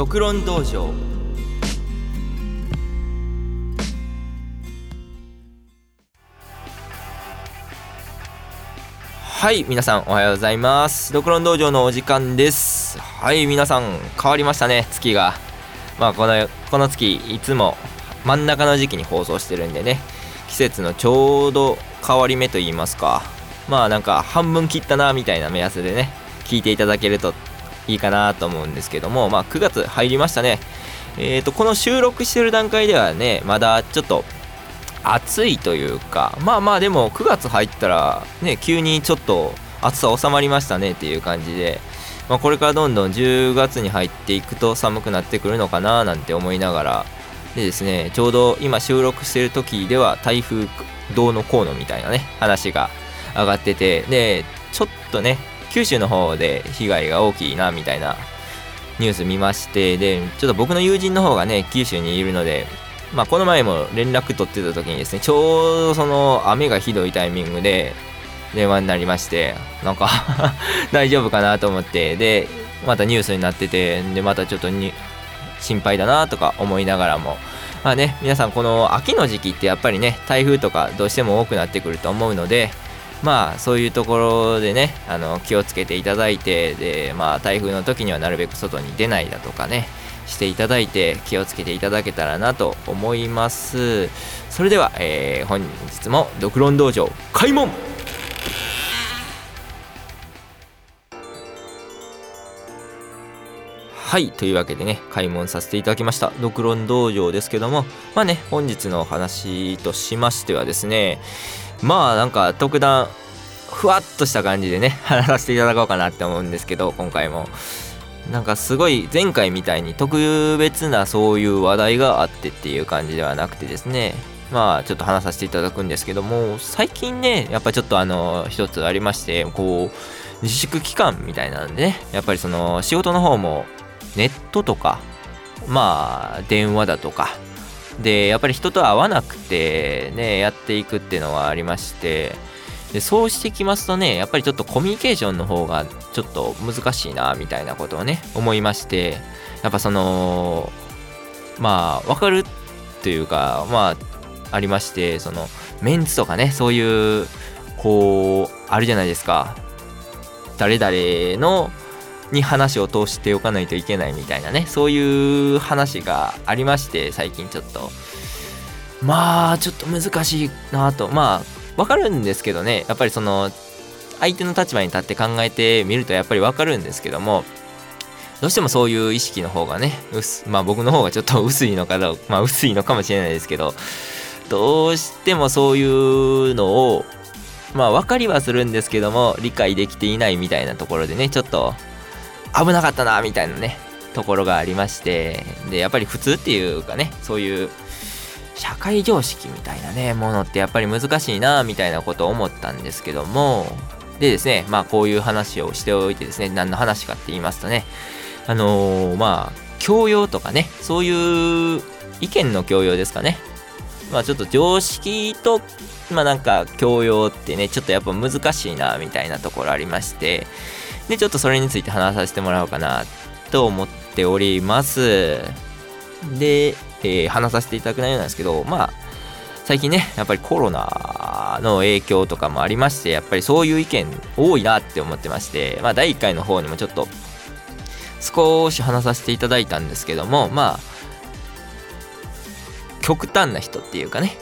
独論道場。はい皆さんおはようございます。独論道場のお時間です。はい皆さん変わりましたね月が。まあこのこの月いつも真ん中の時期に放送してるんでね。季節のちょうど変わり目と言いますか。まあなんか半分切ったなみたいな目安でね聞いていただけるといいかなと思うんですけどもまあ9月入りましたね。えーとこの収録してる段階ではねまだちょっと暑いというかまあまあでも9月入ったらね急にちょっと暑さ収まりましたねっていう感じで、まあ、これからどんどん10月に入っていくと寒くなってくるのかななんて思いながらでですねちょうど今収録してる時では台風どうのこうのみたいなね話が上がっててでちょっとね九州の方で被害が大きいなみたいなニュース見ましてでちょっと僕の友人の方がね九州にいるのでまあ、この前も連絡取ってた時にですねちょうどその雨がひどいタイミングで電話になりましてなんか 大丈夫かなと思ってでまたニュースになっててでまたちょっとに心配だなとか思いながらもまあね皆さんこの秋の時期ってやっぱりね台風とかどうしても多くなってくると思うのでまあそういうところでねあの気をつけていただいてでまあ台風の時にはなるべく外に出ないだとかねしていただいて気をつけていただけたらなと思います。それでは、えー、本日も「独論道場開門」はいというわけでね開門させていただきました。独論道場ですけどもまあね本日のお話としましてはですねまあなんか特段ふわっとした感じでね 話させていただこうかなって思うんですけど今回も。なんかすごい前回みたいに特別なそういう話題があってっていう感じではなくてですね。まあちょっと話させていただくんですけども最近ねやっぱちょっとあの一つありましてこう自粛期間みたいなんでねやっぱりその仕事の方もネットとかまあ電話だとかでやっぱり人と会わなくてねやっていくっていうのはありましてでそうしてきますとねやっぱりちょっとコミュニケーションの方がちょっと難しいなみたいなことをね思いましてやっぱそのまあ分かるというかまあありましてそのメンツとかねそういうこうあるじゃないですか。誰々のに話を通しておかないといけないみたいなねそういう話がありまして最近ちょっと。まあちょっと難しいなと。まあわかるんですけどね。やっぱりその相手の立場に立って考えてみるとやっぱりわかるんですけどもどうしてもそういう意識の方がねまあ僕の方がちょっと薄いのかどまあ薄いのかもしれないですけどどうしてもそういうのをまあ分かりはするんですけども理解できていないみたいなところでねちょっと危なかったなみたいなねところがありましてでやっぱり普通っていうかねそういう社会常識みたいなねものってやっぱり難しいなみたいなことを思ったんですけどもでですねまあこういう話をしておいてですね何の話かって言いますとねあのー、まあ教養とかねそういう意見の教養ですかね。まあちょっと常識とまあなんか教養ってねちょっとやっぱ難しいなみたいなところありましてでちょっとそれについて話させてもらおうかなと思っておりますでえー、話させていただく内容なんですけど、まあ、最近ね、やっぱりコロナの影響とかもありまして、やっぱりそういう意見多いなって思ってまして、まあ、第1回の方にもちょっと少し話させていただいたんですけども、まあ、極端な人っていうかね、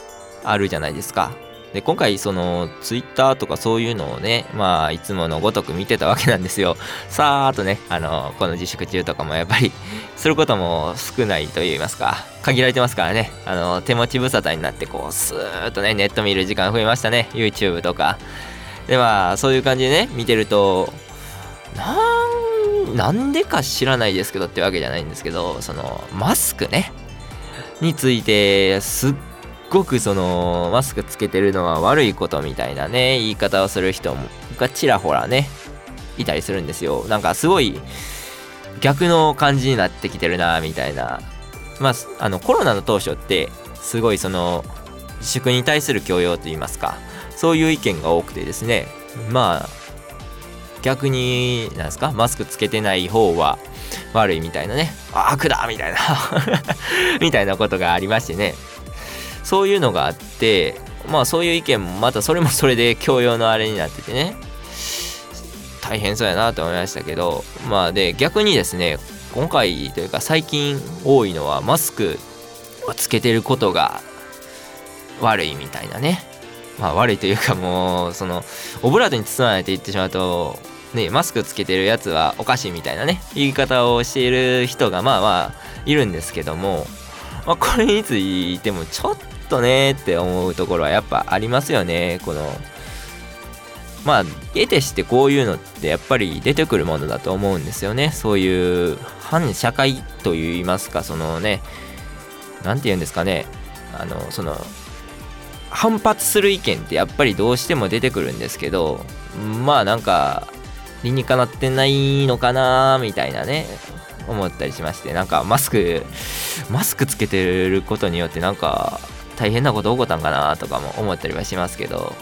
あるじゃないですか。で今回そのツイッターとかそういうのをねまあいつものごとく見てたわけなんですよ。さーっとねあのこの自粛中とかもやっぱりすることも少ないと言いますか。限られてますからね。あの手持ち無沙汰になってこうスーッとねネット見る時間増えましたね。YouTube とか。でまあそういう感じでね見てるとなんなんでか知らないですけどってわけじゃないんですけどそのマスクね。についてすっごくそのマスクつけてるのは悪いことみたいなね言い方をする人がちらほらねいたりするんですよ。なんかすごい逆の感じになってきてるなみたいな。まああのコロナの当初ってすごいその自粛に対する教養といいますかそういう意見が多くてですね。まあ逆になんですかマスクつけてない方は悪いみたいなね。悪だみたいな。みたいなことがありましてね。そういうのがあってまあそういう意見もまたそれもそれで教養のあれになっててね。大変そうやなと思いましたけどまあで逆にですね今回というか最近多いのはマスクをつけてることが悪いみたいなね。まあ悪いというかもうそのオブラートに包まないと言ってしまうとねマスクつけてるやつはおかしいみたいなね言い方をしている人がまあまあいるんですけども、まあ、これについてもちょっとねって思うところはやっぱありますよね。このまあ得てしてこういうのってやっぱり出てくるものだと思うんですよね。そういう反社会といいますかそのね何て言うんですかね。あのその反発する意見ってやっぱりどうしても出てくるんですけどまあなんか理にかなってないのかなみたいなね思ったりしましてなんかマスクマスクつけてることによってなんか大変なこと起こったんかなとかも思ったりはしますけど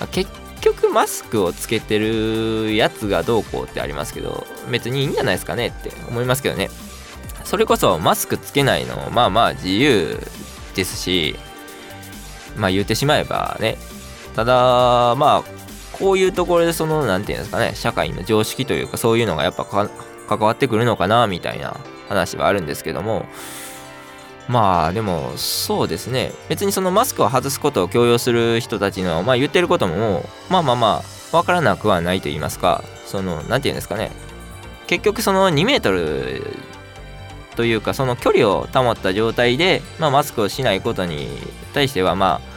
まあ結局マスクをつけてるやつがどうこうってありますけど別にいいんじゃないですかねって思いますけどね。それこそマスクつけないのまあまあ自由ですしまあ言ってしまえばね。ただまあこういうところでその何て言うんですかね社会の常識というかそういうのがやっぱ関わってくるのかなみたいな話はあるんですけどもまあでもそうですね。別にそのマスクを外すことを強要する人たちのまあ言ってることもまあまあまあ分からなくはないと言いますか。その何て言うんですかね。結局その2メートルというかその距離を保った状態で、まあ、マスクをしないことに対してはまあ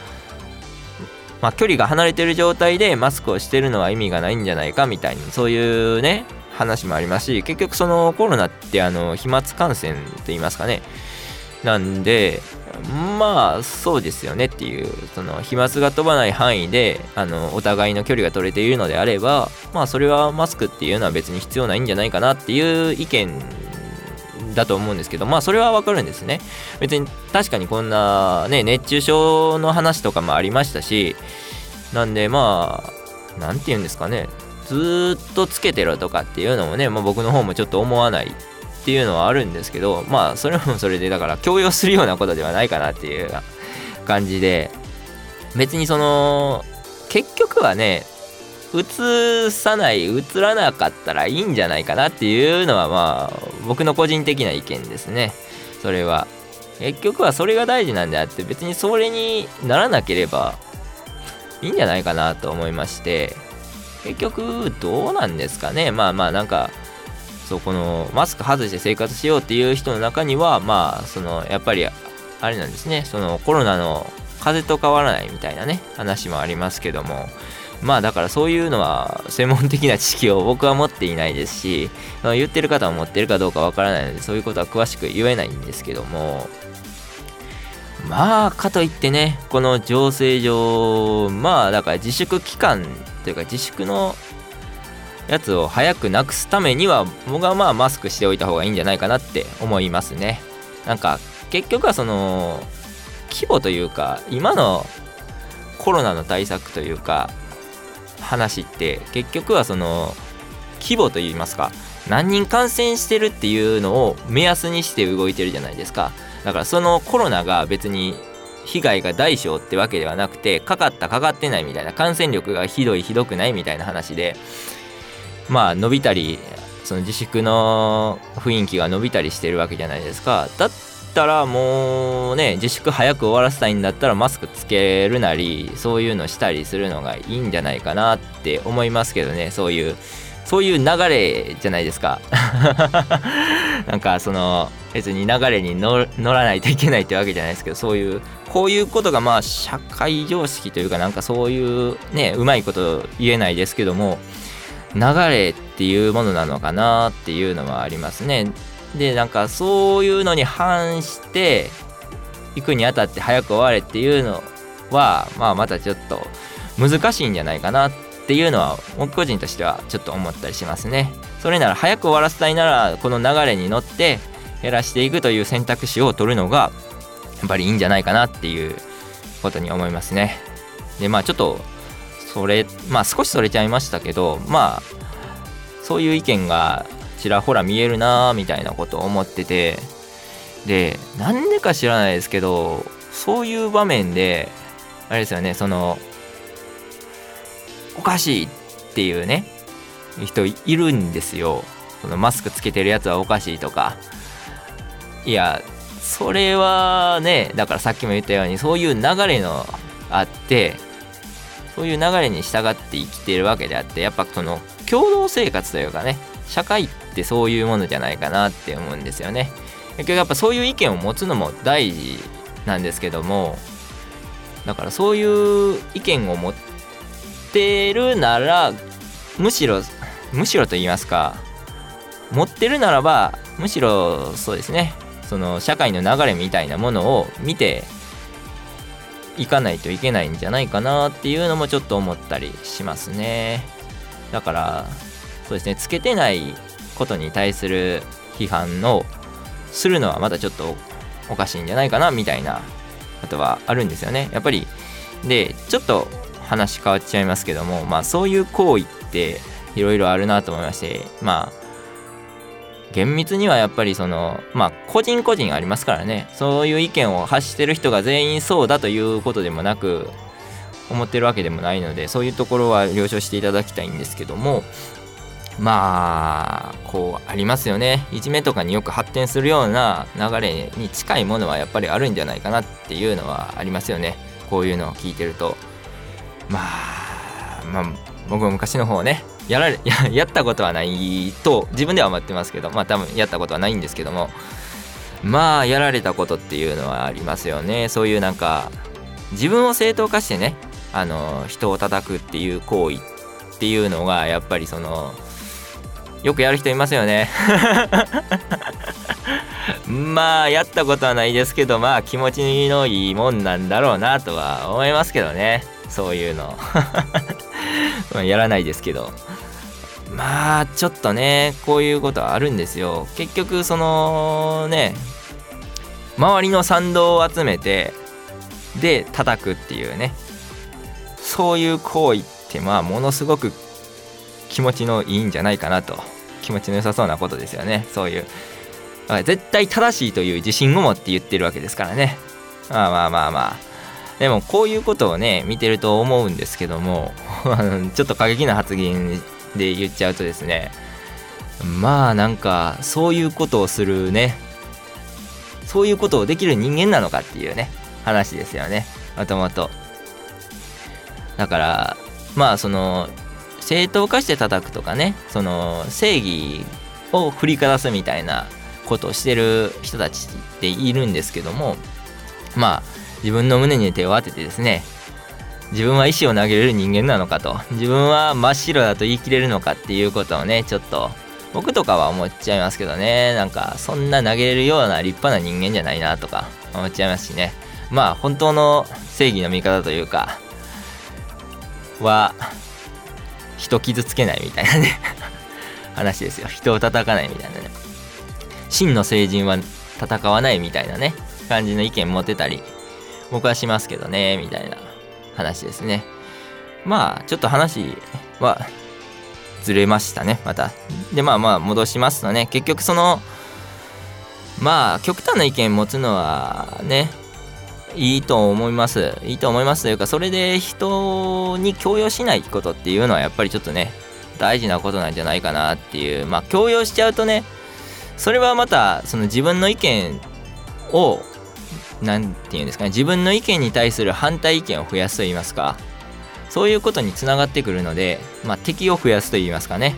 まあ、距離が離れてる状態でマスクをしてるのは意味がないんじゃないかみたいにそういうね話もありますし結局そのコロナってあの飛沫感染と言いますかね。なんでまあそうですよねっていうその飛沫が飛ばない範囲であのお互いの距離が取れているのであればまあそれはマスクっていうのは別に必要ないんじゃないかなっていう意見だと思うんですけどまあそれはわかるんですね。別に確かにこんなね熱中症の話とかもありましたしなんでまあ何て言うんですかね。ずっとつけてろとかっていうのもね、まあ、僕の方もちょっと思わないっていうのはあるんですけどまあそれもそれでだから強要するようなことではないかなっていう感じで別にその結局はね映さない映らなかったらいいんじゃないかなっていうのはまあ僕の個人的な意見ですね。それは。結局はそれが大事なんであって別にそれにならなければいいんじゃないかなと思いまして結局どうなんですかね。まあまあなんかそうこのマスク外して生活しようっていう人の中にはまあそのやっぱりあれなんですね。そのコロナの風邪と変わらないみたいなね話もありますけども。まあだからそういうのは専門的な知識を僕は持っていないですし言ってる方は持ってるかどうかわからないのでそういうことは詳しく言えないんですけども。まあかといってねこの情勢上まあだから自粛期間というか自粛のやつを早くなくすためには僕はまあマスクしておいた方がいいんじゃないかなって思いますね。なんか結局はその規模というか今のコロナの対策というか話って結局はその規模といいますか何人感染してるっていうのを目安にして動いてるじゃないですか。だからそのコロナが別に被害が大小ってわけではなくてかかったかかってないみたいな感染力がひどいひどくないみたいな話でまあ伸びたりその自粛の雰囲気が伸びたりしてるわけじゃないですか。だったらもうね自粛早く終わらせたいんだったらマスクつけるなりそういうのしたりするのがいいんじゃないかなって思いますけどね。そういうそういう流れじゃないですか。なんかその別に流れに乗らないといけないってわけじゃないですけどそういうこういうことがまあ社会常識というかなんかそういうねうまいこと言えないですけども流れっていうものなのかなっていうのはありますね。でなんかそういうのに反して行くにあたって早く終われっていうのはまあまたちょっと難しいんじゃないかなっていうのは僕個人としてはちょっと思ったりしますね。それなら早く終わらせたいならこの流れに乗って減らしていくという選択肢を取るのがやっぱりいいんじゃないかなっていうことに思いますね。でまあちょっとそれまあ少しそれちゃいましたけどまあそういう意見がちらほら見えるなみたいなことを思っててでなんでか知らないですけどそういう場面であれですよねそのおかしいっていうね人いるんですよ。そのマスクつけてるやつはおかしいとか。いやそれはねだからさっきも言ったようにそういう流れのあってそういう流れに従って生きてるわけであってやっぱその共同生活というかね社会ってそういうものじゃないかなって思うんですよね。結局やっぱそういう意見を持つのも大事なんですけどもだからそういう意見を持ってるならむしろむしろと言いますか持ってるならばむしろそうですねその社会の流れみたいなものを見ていかないといけないんじゃないかなっていうのもちょっと思ったりしますね。だからそうですねつけてないことに対する批判をするのはまだちょっとおかしいんじゃないかなみたいなことはあるんですよね。やっぱりでちょっと話変わっちゃいますけどもまあそういう行為っていろいろあるなと思いましてまあ厳密にはやっぱりそのまあ個人個人ありますからね。そういう意見を発してる人が全員そうだということでもなく思ってるわけでもないのでそういうところは了承していただきたいんですけども。まあこうありますよね。いじめとかによく発展するような流れに近いものはやっぱりあるんじゃないかなっていうのはありますよね。こういうのを聞いてると。まあまあ僕も昔の方ねやられや やったことはないと自分では思ってますけどまあ多分やったことはないんですけどもまあやられたことっていうのはありますよね。そういうなんか自分を正当化してねあの人を叩くっていう行為っていうのがやっぱりそのよくやる人いますよね。まあやったことはないですけどまあ気持ちのいいもんなんだろうなとは思いますけどね。そういうの。やらないですけど。まあちょっとねこういうことはあるんですよ。結局そのね周りの賛同を集めてで叩くっていうね。そういう行為ってまあものすごく気持ちのいいんじゃないかなと。気持ちの良さそうなことですよね。そういう。絶対正しいという自信を持って言ってるわけですからね。まあまあまあまあ。でもこういうことをね見てると思うんですけども ちょっと過激な発言で言っちゃうとですねまあなんかそういうことをするねそういうことをできる人間なのかっていうね話ですよねもともと。だからまあその正当化して叩くとかねその正義を振りかざすみたいなことをしてる人たちっているんですけどもまあ自分の胸に手を当ててですね自分は石を投げれる人間なのかと。自分は真っ白だと言い切れるのかっていうことをねちょっと僕とかは思っちゃいますけどね。なんかそんな投げれるような立派な人間じゃないなとか思っちゃいますしね。まあ本当の正義の味方というかは人傷つけないみたいなね。話ですよ。人を叩かないみたいなね。真の成人は戦わないみたいなね。感じの意見持てたり僕はしますけどね。みたいな。話ですね。まあちょっと話はずれましたねまた。でまあまあ戻しますとね。結局そのまあ極端な意見持つのはねいいと思います。いいと思いますというかそれで人に強要しないことっていうのはやっぱりちょっとね大事なことなんじゃないかなっていう。まあ強要しちゃうとねそれはまたその自分の意見を何て言うんですかね自分の意見に対する反対意見を増やすと言いますかそういうことにつながってくるので、まあ、敵を増やすと言いますかね。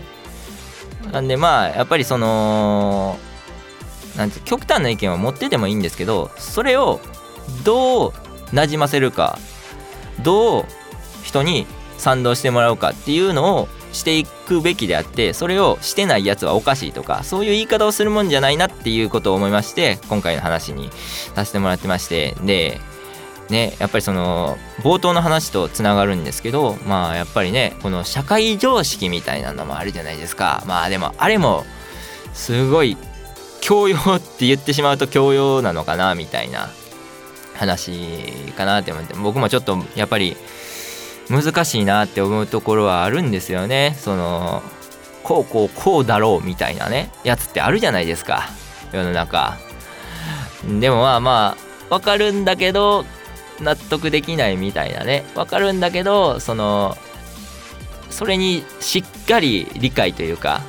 なんでまあやっぱりそのなんて極端な意見を持っててもいいんですけどそれをどうなじませるかどう人に賛同してもらうかっていうのをしていくべきであってそれをしてないやつはおかしいとかそういう言い方をするもんじゃないなっていうことを思いまして今回の話にさせてもらってましてでねやっぱりその冒頭の話とつながるんですけどまあやっぱりねこの社会常識みたいなのもあるじゃないですか。まあでもあれもすごい教養って言ってしまうと教養なのかなみたいな話かなって思って僕もちょっとやっぱり難しいなって思うところはあるんですよね。そのこうこうこうだろうみたいなねやつってあるじゃないですか。世の中。でもまあまあわかるんだけど納得できないみたいなね。わかるんだけどそのそれにしっかり理解というか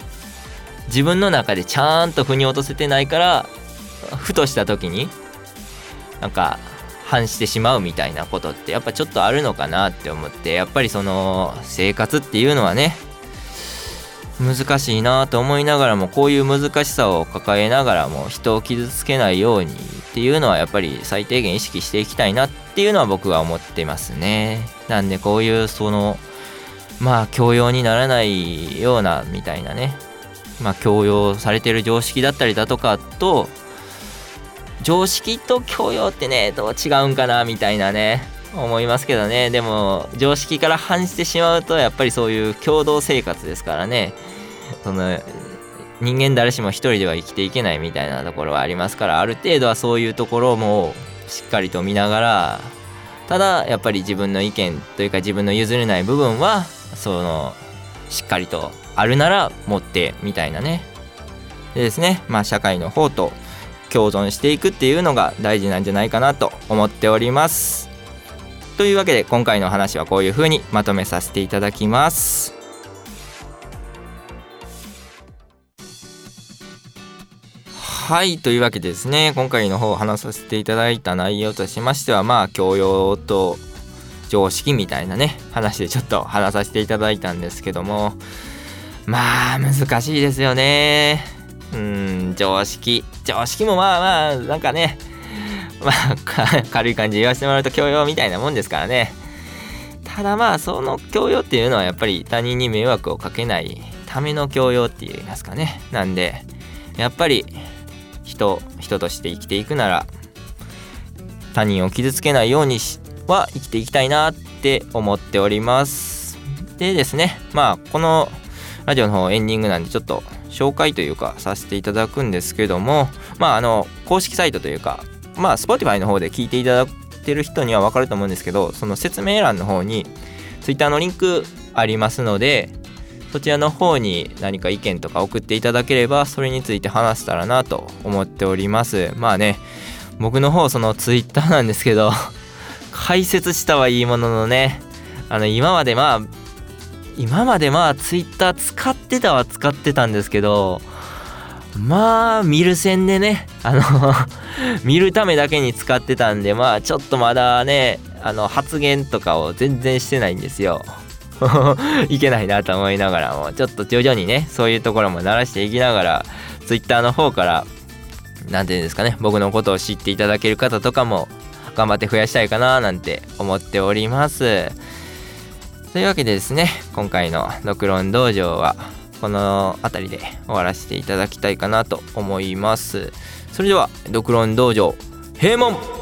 自分の中でちゃんと腑に落とせてないからふとした時になんか反してしまうみたいなことってやっぱちょっとあるのかなって思ってやっぱりその生活っていうのはね難しいなと思いながらもこういう難しさを抱えながらも人を傷つけないようにっていうのはやっぱり最低限意識していきたいなっていうのは僕は思ってますね。なんでこういうそのまあ教養にならないようなみたいなねまあ強要されてる常識だったりだとかと常識と教養ってねどう違うんかなみたいなね思いますけどね。でも常識から反してしまうとやっぱりそういう共同生活ですからね。その人間誰しも一人では生きていけないみたいなところはありますからある程度はそういうところもしっかりと見ながらただやっぱり自分の意見というか自分の譲れない部分はそのしっかりとあるなら持ってみたいなね。でですね。まあ社会の方と共存していくっていうのが大事なんじゃないかなと思っております。というわけで今回の話はこういう風にまとめさせていただきます。はいというわけでですね。今回の方話させていただいた内容としましてはまあ教養と常識みたいなね話でちょっと話させていただいたんですけどもまあ難しいですよね。うん。常識。常識もまあまあなんかね。まあ軽い感じ言わせてもらうと教養みたいなもんですからね。ただまあその教養っていうのはやっぱり他人に迷惑をかけないための教養って言いますかね。なんでやっぱり人人として生きていくなら他人を傷つけないようには生きていきたいなって思っております。でですねまあこのラジオの方エンディングなんでちょっと紹介というかさせていただくんですけどもまああの公式サイトというかまあ Spotify の方で聞いていただいてる人には分かると思うんですけどその説明欄の方に Twitter のリンクありますのでそちらの方に何か意見とか送っていただければそれについて話せたらなと思っております。まあね僕の方その Twitter なんですけど 解説したはいいもののねあの今までまあ今までまあ Twitter 使ってたは使ってたんですけどまあ見る線でねあの 見るためだけに使ってたんでまあちょっとまだねあの発言とかを全然してないんですよ。いけないなと思いながらもちょっと徐々にねそういうところも慣らしていきながら Twitter の方から何て言うんですかね僕のことを知っていただける方とかも頑張って増やしたいかななんて思っております。というわけでですね今回の「ドクロン道場」はこの辺りで終わらせていただきたいかなと思います。それではドクロン道場閉門。